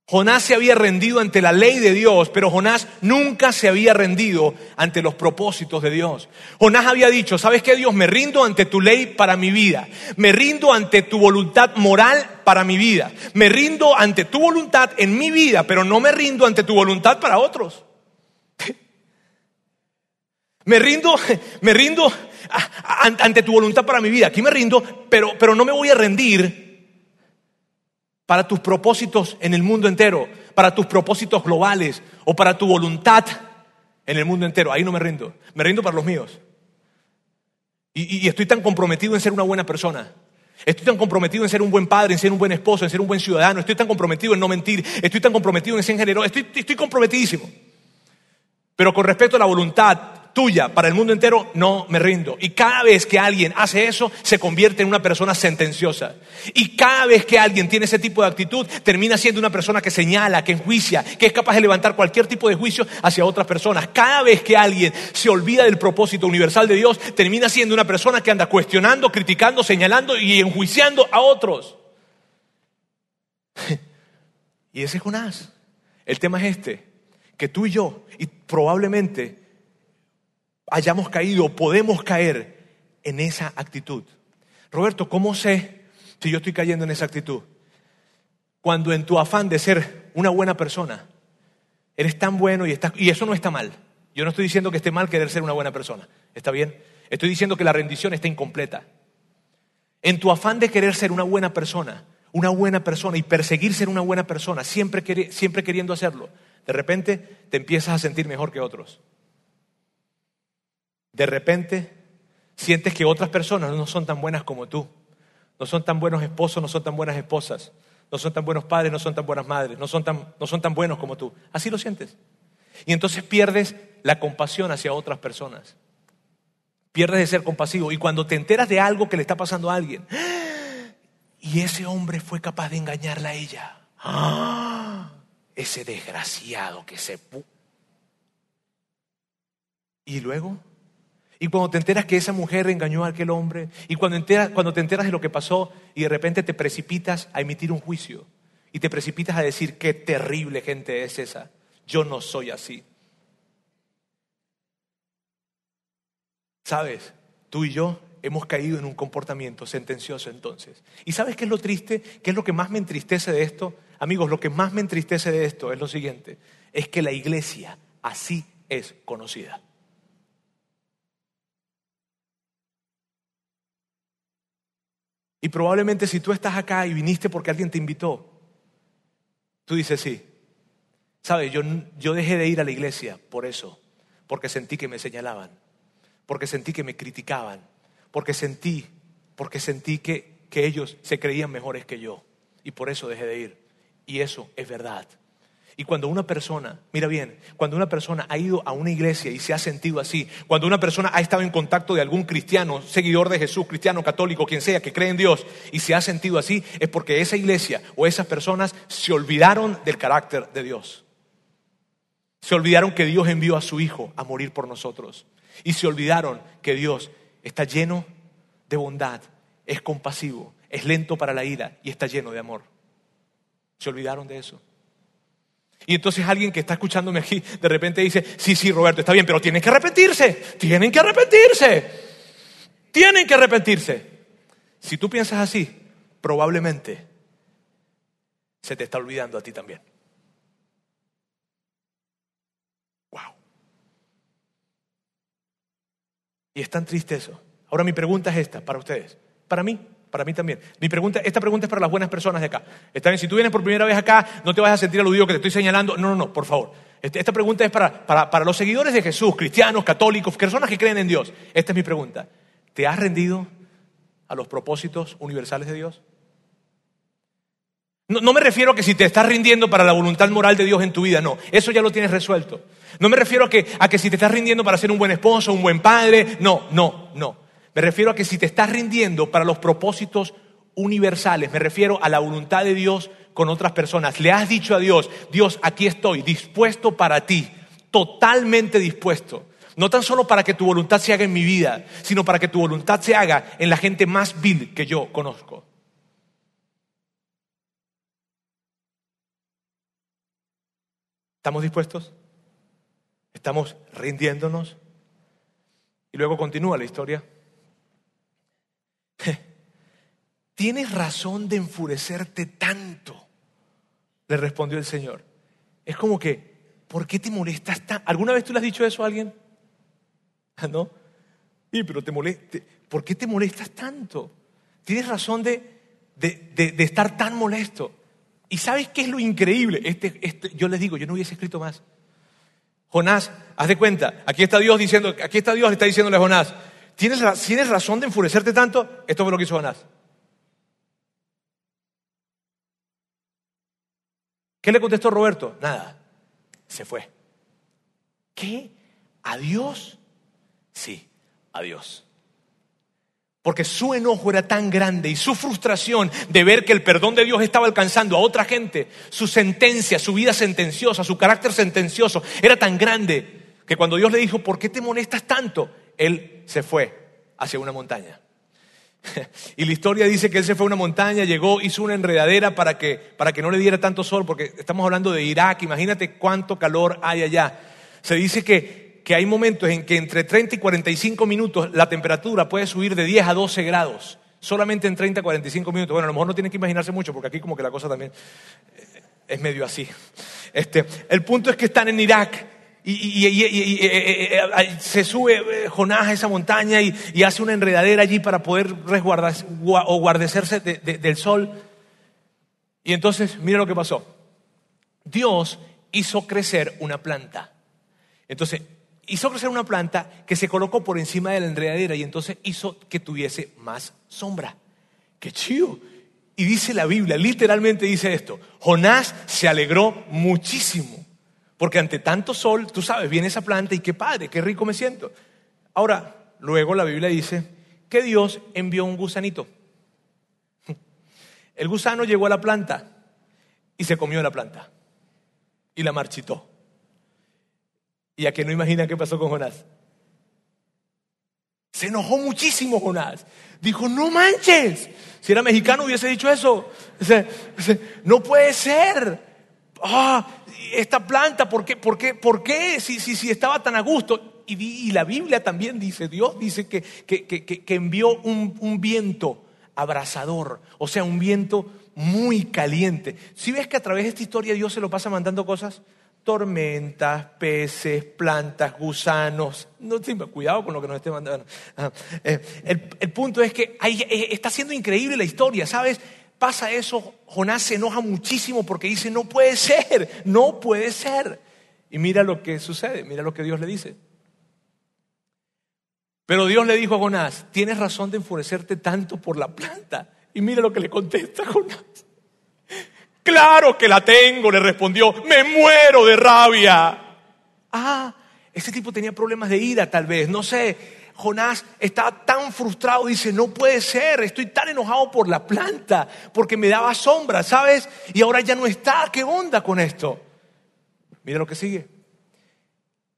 Jonás se había rendido ante la ley de Dios, pero Jonás nunca se había rendido ante los propósitos de Dios. Jonás había dicho, ¿sabes qué Dios? Me rindo ante tu ley para mi vida. Me rindo ante tu voluntad moral para mi vida. Me rindo ante tu voluntad en mi vida, pero no me rindo ante tu voluntad para otros. Me rindo, me rindo ante tu voluntad para mi vida. Aquí me rindo, pero, pero no me voy a rendir para tus propósitos en el mundo entero, para tus propósitos globales o para tu voluntad en el mundo entero. Ahí no me rindo. Me rindo para los míos. Y, estoy tan comprometido en ser una buena persona. Estoy tan comprometido en ser un buen padre, en ser un buen esposo, en ser un buen ciudadano. Estoy tan comprometido en no mentir. Estoy tan comprometido en ser generoso. Estoy, estoy comprometidísimo. Pero con respecto a la voluntad tuya para el mundo entero, no me rindo. Y cada vez que alguien hace eso, se convierte en una persona sentenciosa. Y cada vez que alguien tiene ese tipo de actitud, termina siendo una persona que señala, que enjuicia, que es capaz de levantar cualquier tipo de juicio hacia otras personas. Cada vez que alguien se olvida del propósito universal de Dios, termina siendo una persona que anda cuestionando, criticando, señalando y enjuiciando a otros. Y ese es Jonás. El tema es este, que tú y yo, y probablemente hayamos caído, podemos caer en esa actitud. Roberto, ¿cómo sé si yo estoy cayendo en esa actitud? Cuando en tu afán de ser una buena persona, eres tan bueno y, estás, eso no está mal. Yo no estoy diciendo que esté mal querer ser una buena persona. ¿Está bien? Estoy diciendo que la rendición está incompleta. En tu afán de querer ser una buena persona, una buena persona y perseguir ser una buena persona, siempre, siempre queriendo hacerlo, de repente te empiezas a sentir mejor que otros de repente sientes que otras personas no son tan buenas como tú. No son tan buenos esposos, no son tan buenas esposas. No son tan buenos padres, no son tan buenas madres. No son tan, no son tan buenos como tú. Así lo sientes. Y entonces pierdes la compasión hacia otras personas. Pierdes de ser compasivo. Y cuando te enteras de algo que le está pasando a alguien, y ese hombre fue capaz de engañarla a ella. ¡Ah! Ese desgraciado que se ¿Y luego? Y cuando te enteras que esa mujer engañó a aquel hombre, y cuando, te enteras de lo que pasó y de repente te precipitas a emitir un juicio y te precipitas a decir qué terrible gente es esa, yo no soy así. ¿Sabes? Tú y yo hemos caído en un comportamiento sentencioso entonces. ¿Y sabes qué es lo triste? ¿Qué es lo que más me entristece de esto? Amigos, lo que más me entristece de esto es lo siguiente, es que la iglesia así es conocida. Y probablemente si tú estás acá y viniste porque alguien te invitó, tú dices sí. ¿Sabes? Yo, yo dejé de ir a la iglesia por eso, porque sentí que me señalaban, porque sentí que me criticaban, porque sentí, porque sentí que, que ellos se creían mejores que yo. Y por eso dejé de ir. Y eso es verdad. Y cuando una persona, mira bien, cuando una persona ha ido a una iglesia y se ha sentido así, cuando una persona ha estado en contacto de algún cristiano, seguidor de Jesús, cristiano, católico, quien sea, que cree en Dios, y se ha sentido así, es porque esa iglesia o esas personas se olvidaron del carácter de Dios. Se olvidaron que Dios envió a su Hijo a morir por nosotros. Y se olvidaron que Dios está lleno de bondad, es compasivo, es lento para la ira y está lleno de amor. Se olvidaron de eso. Y entonces alguien que está escuchándome aquí de repente dice, sí, sí, Roberto, está bien, pero tienen que arrepentirse, tienen que arrepentirse, tienen que arrepentirse. Si tú piensas así, probablemente se te está olvidando a ti también. Wow. Y es tan triste eso. Ahora mi pregunta es esta para ustedes, para mí para mí también. Mi pregunta, esta pregunta es para las buenas personas de acá. Está bien, si tú vienes por primera vez acá, no te vas a sentir aludido que te estoy señalando. No, no, no, por favor. Este, esta pregunta es para, para, para los seguidores de Jesús, cristianos, católicos, personas que creen en Dios. Esta es mi pregunta. ¿Te has rendido a los propósitos universales de Dios? No, no, me refiero a que si te estás rindiendo para la voluntad moral de Dios en tu vida, no, eso ya lo tienes resuelto. No me refiero a que, a que si te estás rindiendo para ser un buen esposo, un buen padre, no, no, no. Me refiero a que si te estás rindiendo para los propósitos universales, me refiero a la voluntad de Dios con otras personas, le has dicho a Dios, Dios, aquí estoy, dispuesto para ti, totalmente dispuesto. No tan solo para que tu voluntad se haga en mi vida, sino para que tu voluntad se haga en la gente más vil que yo conozco. ¿Estamos dispuestos? ¿Estamos rindiéndonos? Y luego continúa la historia. Tienes razón de enfurecerte tanto, le respondió el Señor. Es como que, ¿por qué te molestas tanto? ¿Alguna vez tú le has dicho eso a alguien? ¿No? Sí, pero te moleste. ¿Por qué te molestas tanto? Tienes razón de, de, estar tan molesto. ¿Y sabes qué es lo increíble? Este, este, yo les digo, yo no hubiese escrito más. Jonás, haz de cuenta, aquí está Dios diciendo, aquí está Dios, está diciéndole a Jonás, ¿Tienes, razón de enfurecerte tanto? Esto fue lo que hizo Jonás. ¿Qué le contestó Roberto? Nada. Se fue. ¿Qué? ¿A Dios? Sí, a Dios. Porque su enojo era tan grande y su frustración de ver que el perdón de Dios estaba alcanzando a otra gente, su sentencia, su vida sentenciosa, su carácter sentencioso, era tan grande que cuando Dios le dijo, ¿por qué te molestas tanto? él se fue hacia una montaña. Y la historia dice que él se fue a una montaña, llegó, hizo una enredadera para que, para que no le diera tanto sol, porque estamos hablando de Irak, imagínate cuánto calor hay allá. Se dice que, que hay momentos en que entre 30 y 45 minutos la temperatura puede subir de 10 a 12 grados, solamente en 30 y 45 minutos. Bueno, a lo mejor no tienen que imaginarse mucho, porque aquí como que la cosa también eh, es medio así. Este, el punto es que están en Irak y, se sube Jonás a esa montaña y, hace una enredadera allí para poder resguardar o guardecerse del sol. Y entonces, mira lo que pasó. Dios hizo crecer una planta. Entonces, hizo crecer una planta que se colocó por encima de la enredadera y entonces hizo que tuviese más sombra. ¡Qué chido! Y dice la Biblia, literalmente dice esto, Jonás se alegró muchísimo porque ante tanto sol, tú sabes, viene esa planta y qué padre, qué rico me siento. Ahora, luego la Biblia dice que Dios envió un gusanito. El gusano llegó a la planta y se comió la planta y la marchitó. ¿Y a que no imagina qué pasó con Jonás? Se enojó muchísimo Jonás. Dijo, no manches. Si era mexicano hubiese dicho eso. No puede ser. Ah, esta planta, ¿por qué? ¿Por qué? ¿Por qué? Si, si, si estaba tan a gusto. Y, la Biblia también dice, Dios dice que, que, envió un, un, viento abrasador, o sea, un viento muy caliente. Si ves que a través de esta historia Dios se lo pasa mandando cosas, tormentas, peces, plantas, gusanos. No, cuidado con lo que nos esté mandando. Eh, el, punto es que eh, está siendo increíble la historia, ¿sabes? Pasa eso, Jonás se enoja muchísimo porque dice, no puede ser, no puede ser. Y mira lo que sucede, mira lo que Dios le dice. Pero Dios le dijo a Jonás, tienes razón de enfurecerte tanto por la planta. Y mira lo que le contesta Jonás. Claro que la tengo, le respondió, me muero de rabia. Ah, ese tipo tenía problemas de ira tal vez, no sé. Jonás estaba tan frustrado, dice, no puede ser, estoy tan enojado por la planta, porque me daba sombra, ¿sabes? Y ahora ya no está, ¿qué onda con esto? Mira lo que sigue.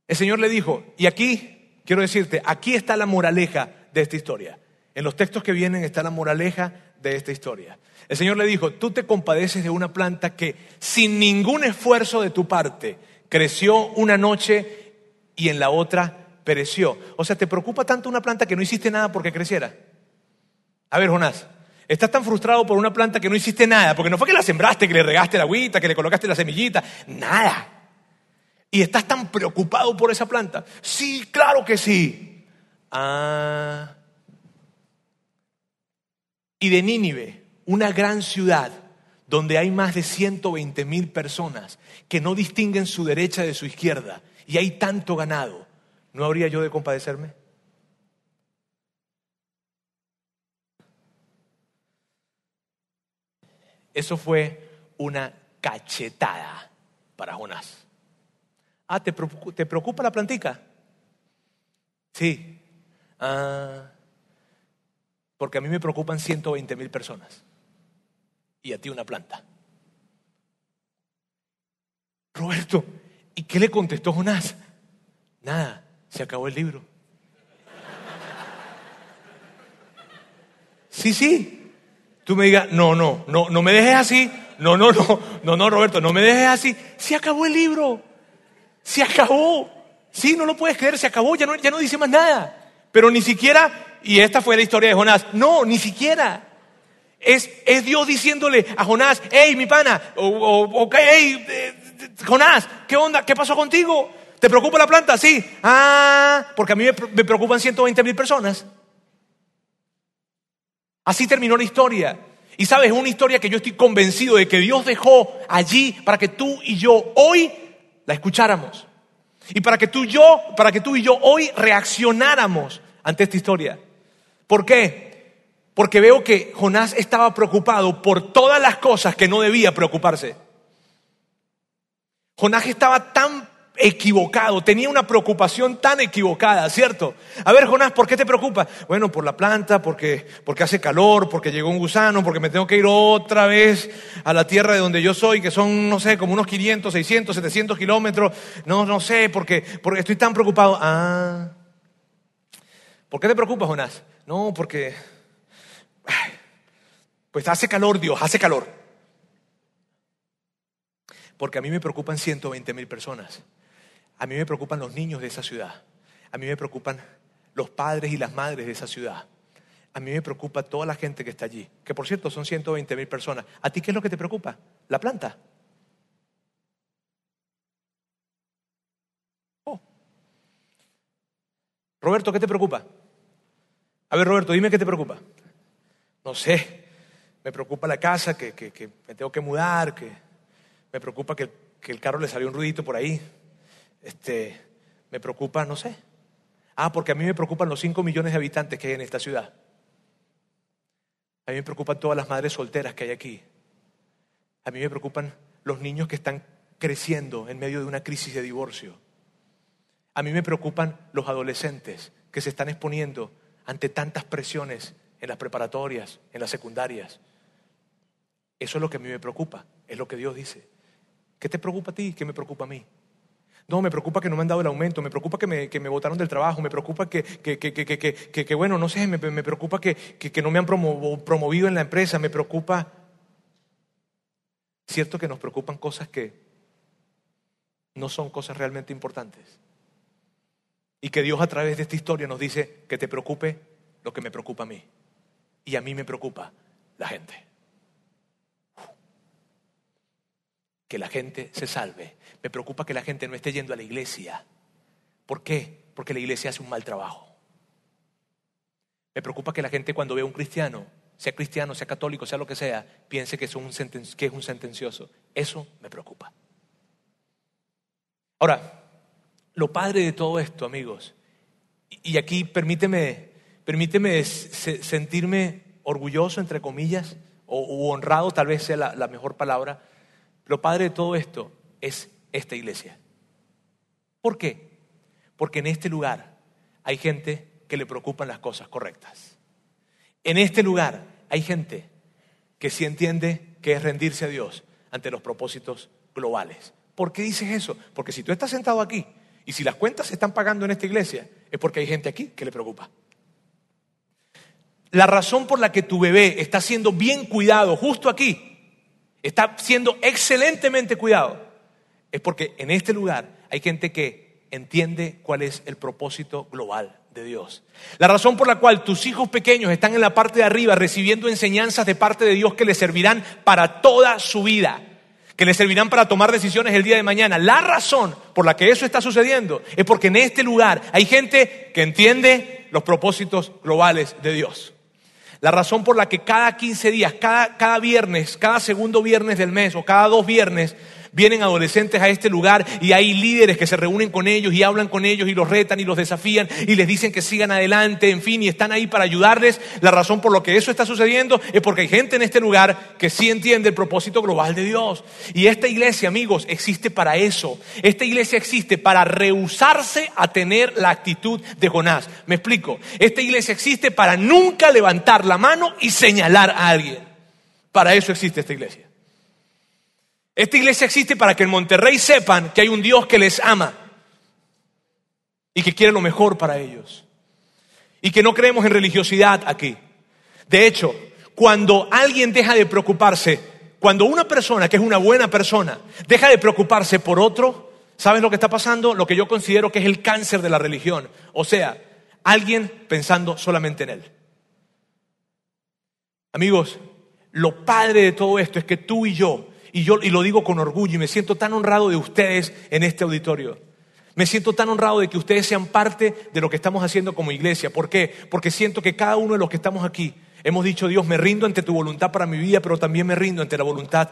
El Señor le dijo, y aquí Quiero decirte, aquí está la moraleja de esta historia. En los textos que vienen está la moraleja de esta historia. El Señor le dijo, tú te compadeces de una planta que sin ningún esfuerzo de tu parte creció una noche y en la otra pereció. O sea, ¿te preocupa tanto una planta que no hiciste nada porque creciera? A ver, Jonás, estás tan frustrado por una planta que no hiciste nada, porque no fue que la sembraste, que le regaste la agüita, que le colocaste la semillita, nada. ¿Y estás tan preocupado por esa planta? Sí, claro que sí. Ah. Y de Nínive, una gran ciudad donde hay más de 120 mil personas que no distinguen su derecha de su izquierda y hay tanto ganado, ¿no habría yo de compadecerme? Eso fue una cachetada para Jonás. Ah, ¿te preocupa, la plantica? Sí. Ah, porque a mí me preocupan 120 mil personas. Y a ti una planta. Roberto, ¿y qué le contestó Jonás? Nada, se acabó el libro. Sí, sí. Tú me digas, no, no, no, no me dejes así. No, no, no, no, no, Roberto, no me dejes así. Se acabó el libro. Se acabó. Sí, no lo puedes creer, se acabó, ya no, ya no dice más nada. Pero ni siquiera, y esta fue la historia de Jonás, no, ni siquiera. Es, es Dios diciéndole a Jonás, hey, mi pana, o, hey, eh, Jonás, ¿qué onda? ¿Qué pasó contigo? ¿Te preocupa la planta? Sí. Ah, porque a mí me, preocupan 120 mil personas. Así terminó la historia. Y sabes, es una historia que yo estoy convencido de que Dios dejó allí para que tú y yo hoy la escucháramos. Y para que tú y yo, para que tú y yo hoy reaccionáramos ante esta historia. ¿Por qué? Porque veo que Jonás estaba preocupado por todas las cosas que no debía preocuparse. Jonás estaba tan equivocado, tenía una preocupación tan equivocada, ¿cierto? A ver, Jonás, ¿por qué te preocupa? Bueno, por la planta, porque, porque hace calor, porque llegó un gusano, porque me tengo que ir otra vez a la tierra de donde yo soy, que son, no sé, como unos 500, 600, 700 kilómetros, no, no sé, porque, porque estoy tan preocupado. Ah, ¿por qué te preocupa, Jonás? No, porque, pues hace calor, Dios, hace calor. Porque a mí me preocupan 120 mil personas. A mí me preocupan los niños de esa ciudad. A mí me preocupan los padres y las madres de esa ciudad. A mí me preocupa toda la gente que está allí, que por cierto son 120 mil personas. ¿A ti qué es lo que te preocupa? La planta. Oh. Roberto, ¿qué te preocupa? A ver, Roberto, dime qué te preocupa. No sé, me preocupa la casa, que, me tengo que mudar, que me preocupa que, que el carro le salió un ruidito por ahí este, me preocupa, no sé. Ah, porque a mí me preocupan los 5 millones de habitantes que hay en esta ciudad. A mí me preocupan todas las madres solteras que hay aquí. A mí me preocupan los niños que están creciendo en medio de una crisis de divorcio. A mí me preocupan los adolescentes que se están exponiendo ante tantas presiones en las preparatorias, en las secundarias. Eso es lo que a mí me preocupa, es lo que Dios dice. ¿Qué te preocupa a ti? ¿Qué me preocupa a mí? No, me preocupa que no me han dado el aumento, me preocupa que me, que me botaron del trabajo, me preocupa que, que, que, que, bueno, no sé, me, me preocupa que, que, no me han promovido en la empresa, me preocupa... Cierto que nos preocupan cosas que no son cosas realmente importantes. Y que Dios a través de esta historia nos dice que te preocupe lo que me preocupa a mí. Y a mí me preocupa la gente. Que la gente se salve. Me preocupa que la gente no esté yendo a la iglesia. ¿Por qué? Porque la iglesia hace un mal trabajo. Me preocupa que la gente cuando ve a un cristiano, sea cristiano, sea católico, sea lo que sea, piense que es un, que es un sentencioso. Eso me preocupa. Ahora, lo padre de todo esto, amigos, y aquí permíteme, permíteme sentirme orgulloso, entre comillas, o honrado, tal vez sea la mejor palabra. Lo padre de todo esto es esta iglesia. ¿Por qué? Porque en este lugar hay gente que le preocupan las cosas correctas. En este lugar hay gente que sí entiende que es rendirse a Dios ante los propósitos globales. ¿Por qué dices eso? Porque si tú estás sentado aquí y si las cuentas se están pagando en esta iglesia, es porque hay gente aquí que le preocupa. La razón por la que tu bebé está siendo bien cuidado justo aquí, está siendo excelentemente cuidado, es porque en este lugar hay gente que entiende cuál es el propósito global de Dios. La razón por la cual tus hijos pequeños están en la parte de arriba recibiendo enseñanzas de parte de Dios que les servirán para toda su vida que les servirán para tomar decisiones el día de mañana. La razón por la que eso está sucediendo es porque en este lugar hay gente que entiende los propósitos globales de Dios. La razón por la que cada 15 días, cada, cada viernes, cada segundo viernes del mes o cada dos viernes vienen adolescentes a este lugar y hay líderes que se reúnen con ellos y hablan con ellos y los retan y los desafían y les dicen que sigan adelante, en fin, y están ahí para ayudarles. La razón por lo que eso está sucediendo es porque hay gente en este lugar que sí entiende el propósito global de Dios. Y esta iglesia, amigos, existe para eso. Esta iglesia existe para rehusarse a tener la actitud de Jonás. Me explico. Esta iglesia existe para nunca levantar la mano y señalar a alguien. Para eso existe esta iglesia. Esta iglesia existe para que en Monterrey sepan que hay un Dios que les ama y que quiere lo mejor para ellos. Y que no creemos en religiosidad aquí. De hecho, cuando alguien deja de preocuparse, cuando una persona que es una buena persona deja de preocuparse por otro, ¿sabes lo que está pasando? Lo que yo considero que es el cáncer de la religión. O sea, alguien pensando solamente en él. Amigos, lo padre de todo esto es que tú y yo y yo y lo digo con orgullo y me siento tan honrado de ustedes en este auditorio. Me siento tan honrado de que ustedes sean parte de lo que estamos haciendo como iglesia. ¿Por qué? Porque siento que cada uno de los que estamos aquí hemos dicho, Dios, me rindo ante tu voluntad para mi vida, pero también me rindo ante la voluntad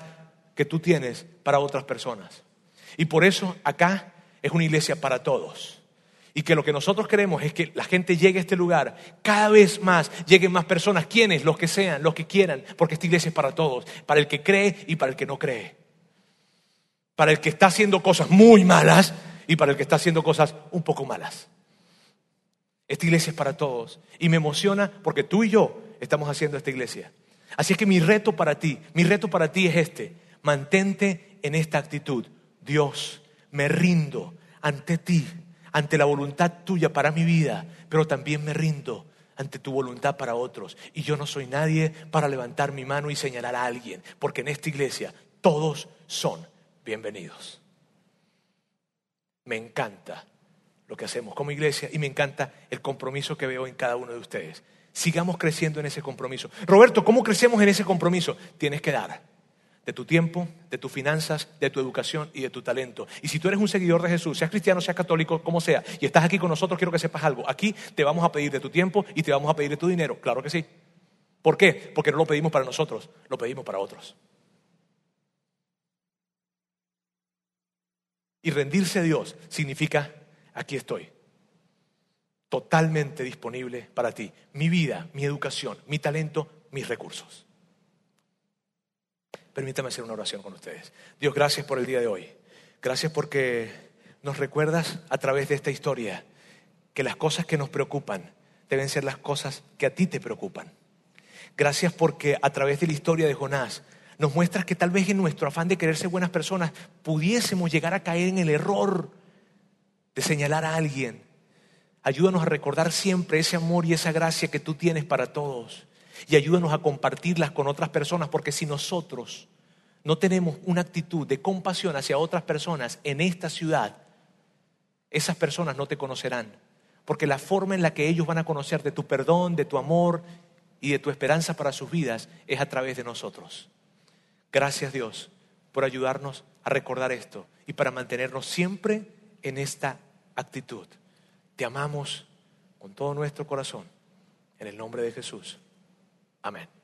que tú tienes para otras personas. Y por eso acá es una iglesia para todos. Y que lo que nosotros queremos es que la gente llegue a este lugar, cada vez más, lleguen más personas, quienes, los que sean, los que quieran, porque esta iglesia es para todos, para el que cree y para el que no cree. Para el que está haciendo cosas muy malas y para el que está haciendo cosas un poco malas. Esta iglesia es para todos y me emociona porque tú y yo estamos haciendo esta iglesia. Así es que mi reto para ti, mi reto para ti es este, mantente en esta actitud. Dios, me rindo ante ti ante la voluntad tuya para mi vida, pero también me rindo ante tu voluntad para otros. Y yo no soy nadie para levantar mi mano y señalar a alguien, porque en esta iglesia todos son bienvenidos. Me encanta lo que hacemos como iglesia y me encanta el compromiso que veo en cada uno de ustedes. Sigamos creciendo en ese compromiso. Roberto, ¿cómo crecemos en ese compromiso? Tienes que dar de tu tiempo, de tus finanzas, de tu educación y de tu talento. Y si tú eres un seguidor de Jesús, seas cristiano, seas católico, como sea, y estás aquí con nosotros, quiero que sepas algo. Aquí te vamos a pedir de tu tiempo y te vamos a pedir de tu dinero. Claro que sí. ¿Por qué? Porque no lo pedimos para nosotros, lo pedimos para otros. Y rendirse a Dios significa, aquí estoy, totalmente disponible para ti. Mi vida, mi educación, mi talento, mis recursos. Permítame hacer una oración con ustedes. Dios, gracias por el día de hoy. Gracias porque nos recuerdas a través de esta historia que las cosas que nos preocupan deben ser las cosas que a ti te preocupan. Gracias porque a través de la historia de Jonás nos muestras que tal vez en nuestro afán de querer ser buenas personas pudiésemos llegar a caer en el error de señalar a alguien. Ayúdanos a recordar siempre ese amor y esa gracia que tú tienes para todos. Y ayúdanos a compartirlas con otras personas, porque si nosotros no tenemos una actitud de compasión hacia otras personas en esta ciudad, esas personas no te conocerán. Porque la forma en la que ellos van a conocer de tu perdón, de tu amor y de tu esperanza para sus vidas es a través de nosotros. Gracias Dios por ayudarnos a recordar esto y para mantenernos siempre en esta actitud. Te amamos con todo nuestro corazón. En el nombre de Jesús. Amen.